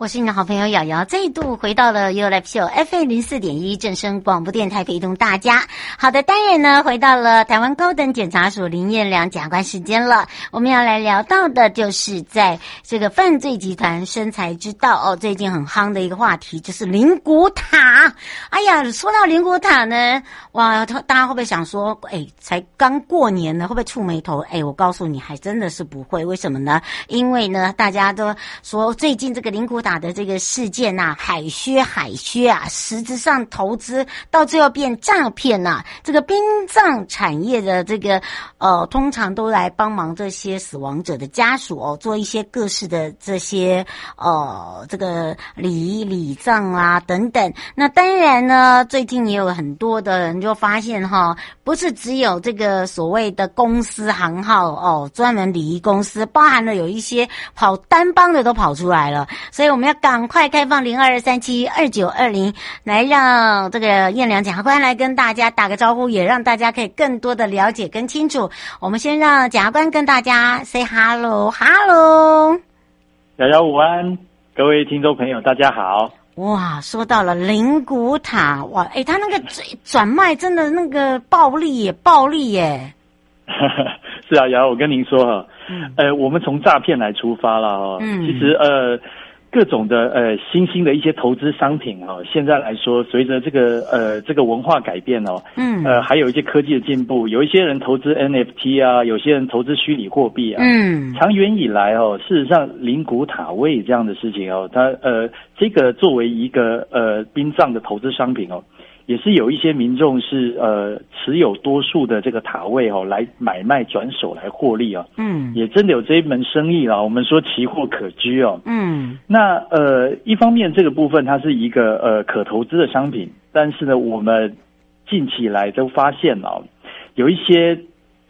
我是你的好朋友瑶瑶，再度回到了 U Live Show FM 零四点一正声广播电台，陪同大家。好的，当然呢，回到了台湾高等检察署林彦良检察官时间了。我们要来聊到的就是在这个犯罪集团生财之道哦，最近很夯的一个话题就是灵骨塔。哎呀，说到灵骨塔呢，哇，大家会不会想说，哎，才刚过年呢，会不会触霉头？哎，我告诉你，还真的是不会。为什么呢？因为呢，大家都说最近这个灵骨塔。的这个事件呐、海削海削啊，实质上投资到最后变诈骗呐、这个殡葬产业的这个呃，通常都来帮忙这些死亡者的家属哦，做一些各式的这些呃，这个礼仪礼葬啊等等。那当然呢，最近也有很多的人就发现哈，不是只有这个所谓的公司行号哦，专门礼仪公司，包含了有一些跑单帮的都跑出来了，所以我。我们要赶快开放零二三七二九二零，来让这个燕良检察官来跟大家打个招呼，也让大家可以更多的了解跟清楚。我们先让检察官跟大家 say hello，hello，瑶瑶午安，各位听众朋友大家好。哇，说到了灵骨塔，哇，哎，他那个转转卖真的那个暴利耶，暴利耶。是啊，瑶瑶，我跟您说哈，嗯、呃，我们从诈骗来出发了哦，嗯，其实呃。各种的呃新兴的一些投资商品哦，现在来说，随着这个呃这个文化改变哦，嗯，呃还有一些科技的进步，有一些人投资 NFT 啊，有些人投资虚拟货币啊，嗯，长远以来哦，事实上灵骨塔位这样的事情哦，它呃这个作为一个呃殡葬的投资商品哦。也是有一些民众是呃持有多数的这个塔位哦，来买卖转手来获利哦。嗯，也真的有这一门生意啦。我们说奇货可居哦。嗯，那呃一方面这个部分它是一个呃可投资的商品，但是呢，我们近期来都发现哦，有一些。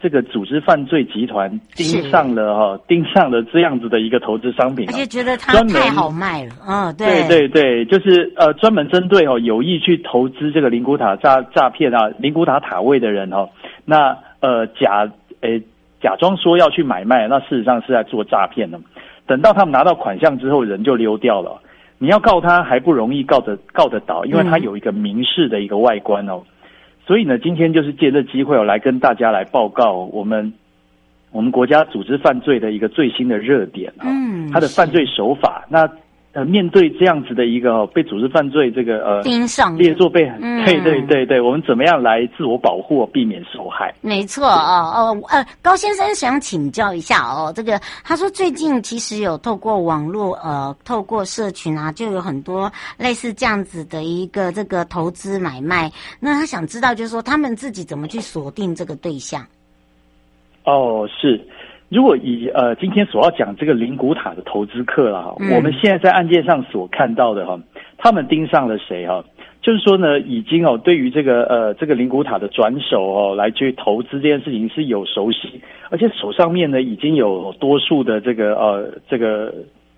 这个组织犯罪集团盯上了哈，盯上了这样子的一个投资商品，而且觉得它太好卖了。嗯，对对对，就是呃，专门针对哦有意去投资这个灵骨塔诈诈骗啊，灵骨塔塔位的人哦，那呃假诶假装说要去买卖，那事实上是在做诈骗的。等到他们拿到款项之后，人就溜掉了。你要告他还不容易告得告得倒，因为他有一个民事的一个外观哦。所以呢，今天就是借这机会哦，来跟大家来报告我们我们国家组织犯罪的一个最新的热点啊，嗯，它的犯罪手法那。呃，面对这样子的一个被组织犯罪这个呃盯上列作被，嗯、对对对对，我们怎么样来自我保护，避免受害？没错哦哦呃，高先生想请教一下哦，这个他说最近其实有透过网络呃，透过社群啊，就有很多类似这样子的一个这个投资买卖，那他想知道就是说他们自己怎么去锁定这个对象？哦，是。如果以呃今天所要讲这个灵骨塔的投资客啦，嗯、我们现在在案件上所看到的哈，他们盯上了谁哈？就是说呢，已经哦对于这个呃这个灵骨塔的转手哦来去投资这件事情是有熟悉，而且手上面呢已经有多数的这个呃这个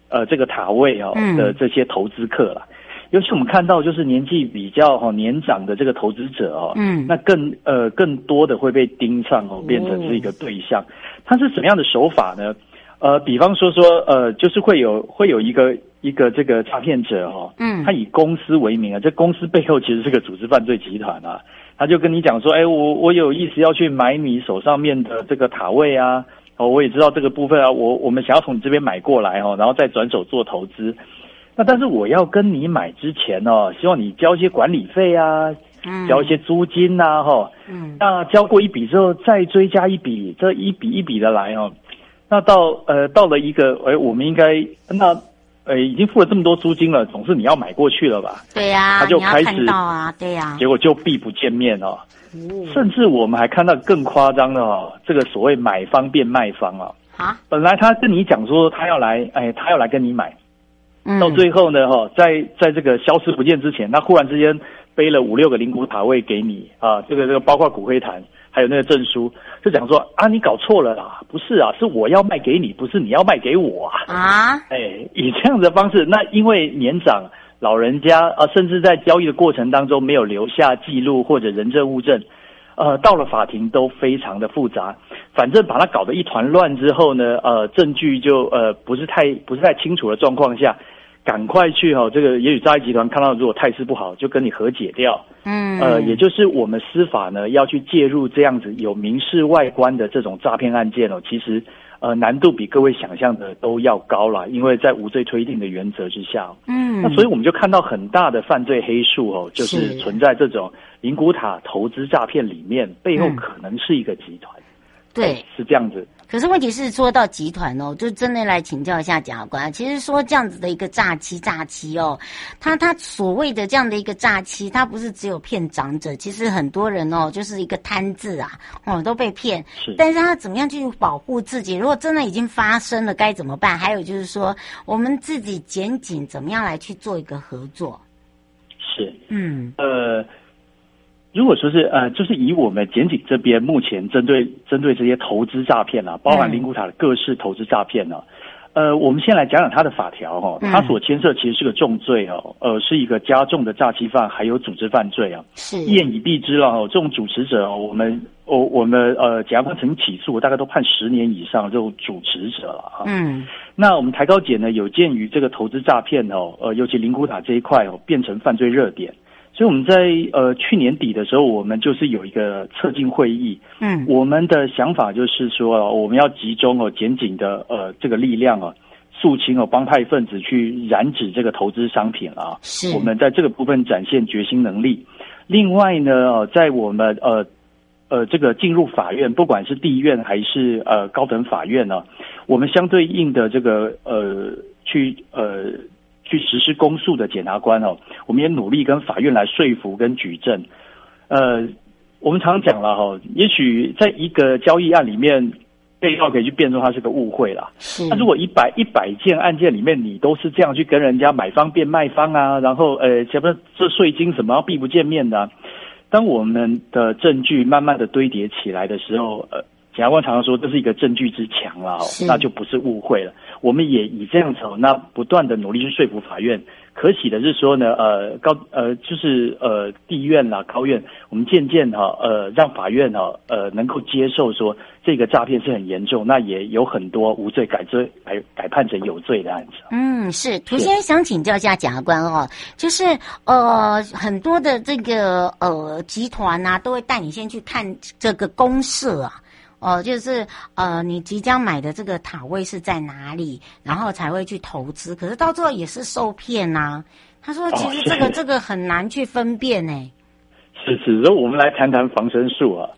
呃这个塔位哦的这些投资客了。嗯、尤其我们看到就是年纪比较哈年长的这个投资者哦，嗯，那更呃更多的会被盯上哦，变成是一个对象。嗯他是什么样的手法呢？呃，比方说说，呃，就是会有会有一个一个这个诈骗者哈、哦，嗯，他以公司为名啊，这公司背后其实是个组织犯罪集团啊，他就跟你讲说，哎，我我有意思要去买你手上面的这个塔位啊，哦，我也知道这个部分啊，我我们想要从你这边买过来哦，然后再转手做投资，那但是我要跟你买之前哦，希望你交一些管理费啊。交一些租金呐、啊，哈，嗯，那交过一笔之后再追加一笔，这一笔一笔的来哦。那到呃到了一个，哎，我们应该那呃，已经付了这么多租金了，总是你要买过去了吧？对呀、啊，他就开始到啊，对呀、啊，结果就避不见面哦。甚至我们还看到更夸张的哦，这个所谓买方变卖方啊。啊，本来他跟你讲说他要来，哎，他要来跟你买，嗯、到最后呢，哈，在在这个消失不见之前，他忽然之间背了五六个灵骨塔位给你啊，这个这个包括骨灰坛，还有那个证书，就讲说啊，你搞错了啦，不是啊，是我要卖给你，不是你要卖给我啊。啊，哎，以这样的方式，那因为年长老人家啊，甚至在交易的过程当中没有留下记录或者人证物证。呃，到了法庭都非常的复杂，反正把它搞得一团乱之后呢，呃，证据就呃不是太不是太清楚的状况下，赶快去哈、哦，这个也许诈欺集团看到如果态势不好，就跟你和解掉，嗯，呃，也就是我们司法呢要去介入这样子有民事外观的这种诈骗案件哦，其实。呃，难度比各位想象的都要高了，因为在无罪推定的原则之下，嗯，那所以我们就看到很大的犯罪黑数哦，就是存在这种灵骨塔投资诈骗里面，背后可能是一个集团。嗯对，是这样子。可是问题是说到集团哦，就真的来请教一下检察官。其实说这样子的一个诈欺，诈欺哦，他他所谓的这样的一个诈欺，他不是只有骗长者，其实很多人哦，就是一个贪字啊，哦都被骗。是，但是他怎么样去保护自己？如果真的已经发生了，该怎么办？还有就是说，我们自己检警怎么样来去做一个合作？是，嗯，呃。如果说是呃，就是以我们检警这边目前针对针对这些投资诈骗啊，包含灵骨塔的各式投资诈骗呢，呃，我们先来讲讲它的法条哈，它所牵涉其实是个重罪哦，呃，是一个加重的诈欺犯，还有组织犯罪啊。是，一言以蔽之了哦，这种主持者，我们我我们呃，检察官曾起诉，大概都判十年以上这种主持者了哈。嗯，那我们台高检呢，有鉴于这个投资诈骗哦，呃，尤其灵骨塔这一块哦，变成犯罪热点。所以我们在呃去年底的时候，我们就是有一个策进会议。嗯，我们的想法就是说，我们要集中哦检警的呃这个力量啊，肃清哦帮派分子去染指这个投资商品啊。是，我们在这个部分展现决心能力。另外呢，在我们呃呃这个进入法院，不管是地院还是呃高等法院呢，我们相对应的这个呃去呃。去实施公诉的检察官哦，我们也努力跟法院来说服跟举证。呃，我们常讲了哈，也许在一个交易案里面，被告可以去辩说它是个误会啦。那如果一百一百件案件里面，你都是这样去跟人家买方变卖方啊，然后呃，什么这税金什么要避不见面的啊，当我们的证据慢慢的堆叠起来的时候，呃。检察官常常说这是一个证据之墙了，那就不是误会了。我们也以这样子，那不断的努力去说服法院。可喜的是说呢，呃，高呃就是呃地院啦、高院，我们渐渐哈呃让法院哈呃能够接受说这个诈骗是很严重，那也有很多无罪改罪改改判成有罪的案子。嗯，是。涂先生想请教一下检察官哦，就是呃很多的这个呃集团呐、啊，都会带你先去看这个公社啊。哦，就是呃，你即将买的这个塔位是在哪里，然后才会去投资。可是到最后也是受骗呐、啊。他说，其实这个、哦、这个很难去分辨呢。是是，那我们来谈谈防身术啊。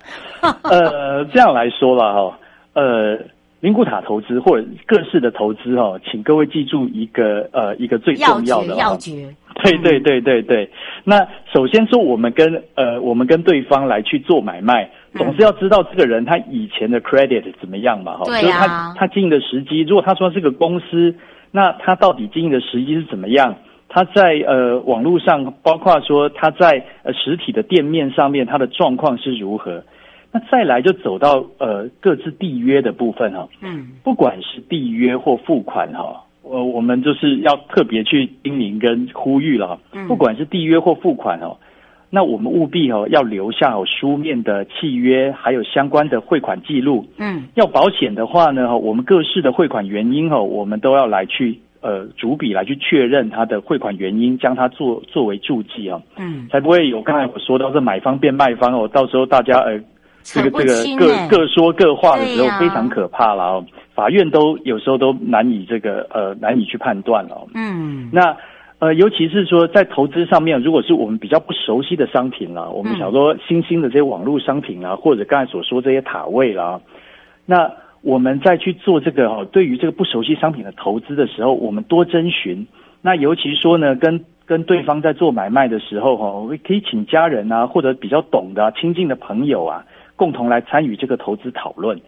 呃，这样来说了，哈，呃，灵骨塔投资或者各式的投资哈，请各位记住一个呃一个最重要的要诀。对对对对对。那首先说，我们跟呃我们跟对方来去做买卖。总是要知道这个人他以前的 credit 怎么样嘛，哈、啊，就是他他经营的时机。如果他说是个公司，那他到底经营的时机是怎么样？他在呃网络上，包括说他在呃实体的店面上面，他的状况是如何？那再来就走到呃各自缔约的部分哈，嗯，不管是缔约或付款哈，呃我们就是要特别去叮咛跟呼吁了，嗯，不管是缔约或付款哦。那我们务必哦要留下哦书面的契约，还有相关的汇款记录。嗯，要保险的话呢，我们各式的汇款原因哦，我们都要来去呃逐笔来去确认它的汇款原因，将它作作为注记啊。嗯，才不会有刚才我说到这买方变卖方哦，到时候大家呃这个这个各各说各话的时候非常可怕了哦。法院都有时候都难以这个呃难以去判断了。嗯，那。呃，尤其是说在投资上面，如果是我们比较不熟悉的商品啦，我们想说新兴的这些网络商品啦，或者刚才所说这些塔位啦，那我们再去做这个哈，对于这个不熟悉商品的投资的时候，我们多征询。那尤其说呢，跟跟对方在做买卖的时候哈，我们可以请家人啊，或者比较懂的、啊、亲近的朋友啊，共同来参与这个投资讨论。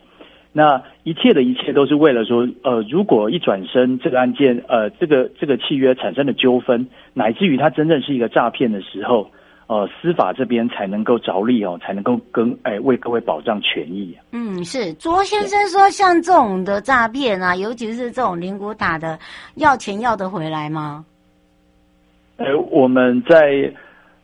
那一切的一切都是为了说，呃，如果一转身这个案件，呃，这个这个契约产生了纠纷，乃至于它真正是一个诈骗的时候。呃，司法这边才能够着力哦，才能够跟哎为各位保障权益。嗯，是卓先生说，像这种的诈骗啊，尤其是这种灵骨塔的，要钱要得回来吗？呃，我们在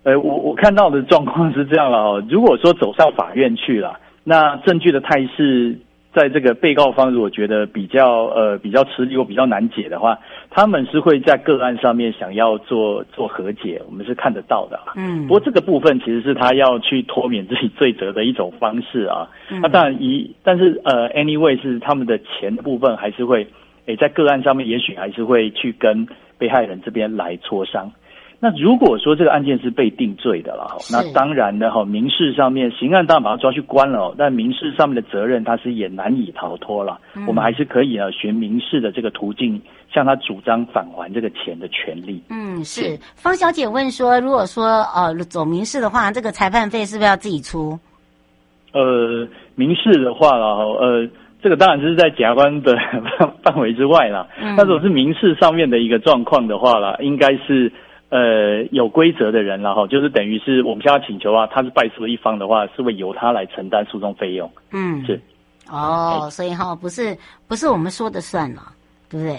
呃，我我看到的状况是这样了哦。如果说走上法院去了，那证据的态势。在这个被告方如果觉得比较呃比较吃力或比较难解的话，他们是会在个案上面想要做做和解，我们是看得到的。嗯，不过这个部分其实是他要去脱免自己罪责的一种方式啊。嗯、那当然一，但是呃，anyway 是他们的钱的部分还是会诶在个案上面，也许还是会去跟被害人这边来磋商。那如果说这个案件是被定罪的了，那当然的，哈，民事上面刑案当然把他抓去关了，但民事上面的责任他是也难以逃脱了。嗯、我们还是可以呢，循民事的这个途径向他主张返还这个钱的权利。嗯，是。方小姐问说，如果说呃走民事的话，这个裁判费是不是要自己出？呃，民事的话了，呃，这个当然是在检察官的 范围之外了。嗯、但是我是民事上面的一个状况的话了，应该是。呃，有规则的人了哈，就是等于是我们现在请求啊，他是败诉的一方的话，是会由他来承担诉讼费用。嗯，是。哦，所以哈，不是不是我们说的算了，对不对？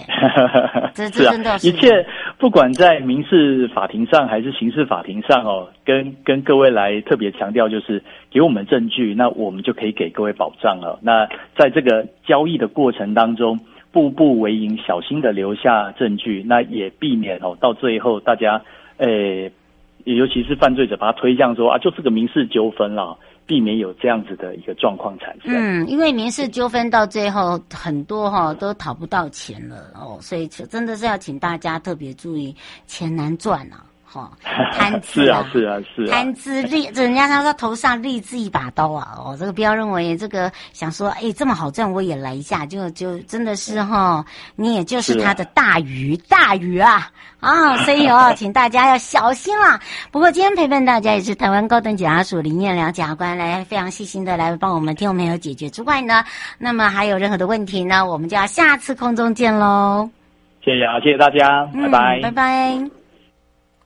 这这真的是。一切不管在民事法庭上还是刑事法庭上哦，跟跟各位来特别强调，就是给我们证据，那我们就可以给各位保障了。那在这个交易的过程当中。步步为营，小心的留下证据，那也避免哦，到最后大家，诶、尤其是犯罪者把他推向说啊，就是个民事纠纷了，避免有这样子的一个状况产生。嗯，因为民事纠纷到最后很多哈都讨不到钱了哦，所以真的是要请大家特别注意，钱难赚啊。哦，贪资啊，是啊，是啊，贪资立，人家他说头上立志一把刀啊，哦，这个不要认为这个想说，哎，这么好赚，我也来一下，就就真的是哈、哦，你也就是他的大鱼，大鱼啊，啊，所以哦，请大家要小心啦。不过今天陪伴大家也是台湾高等检察署林彦良检察官来非常细心的来帮我们听众朋友解决之外呢，那么还有任何的问题呢，我们就要下次空中见喽。谢谢啊，谢谢大家，嗯、拜拜，拜拜。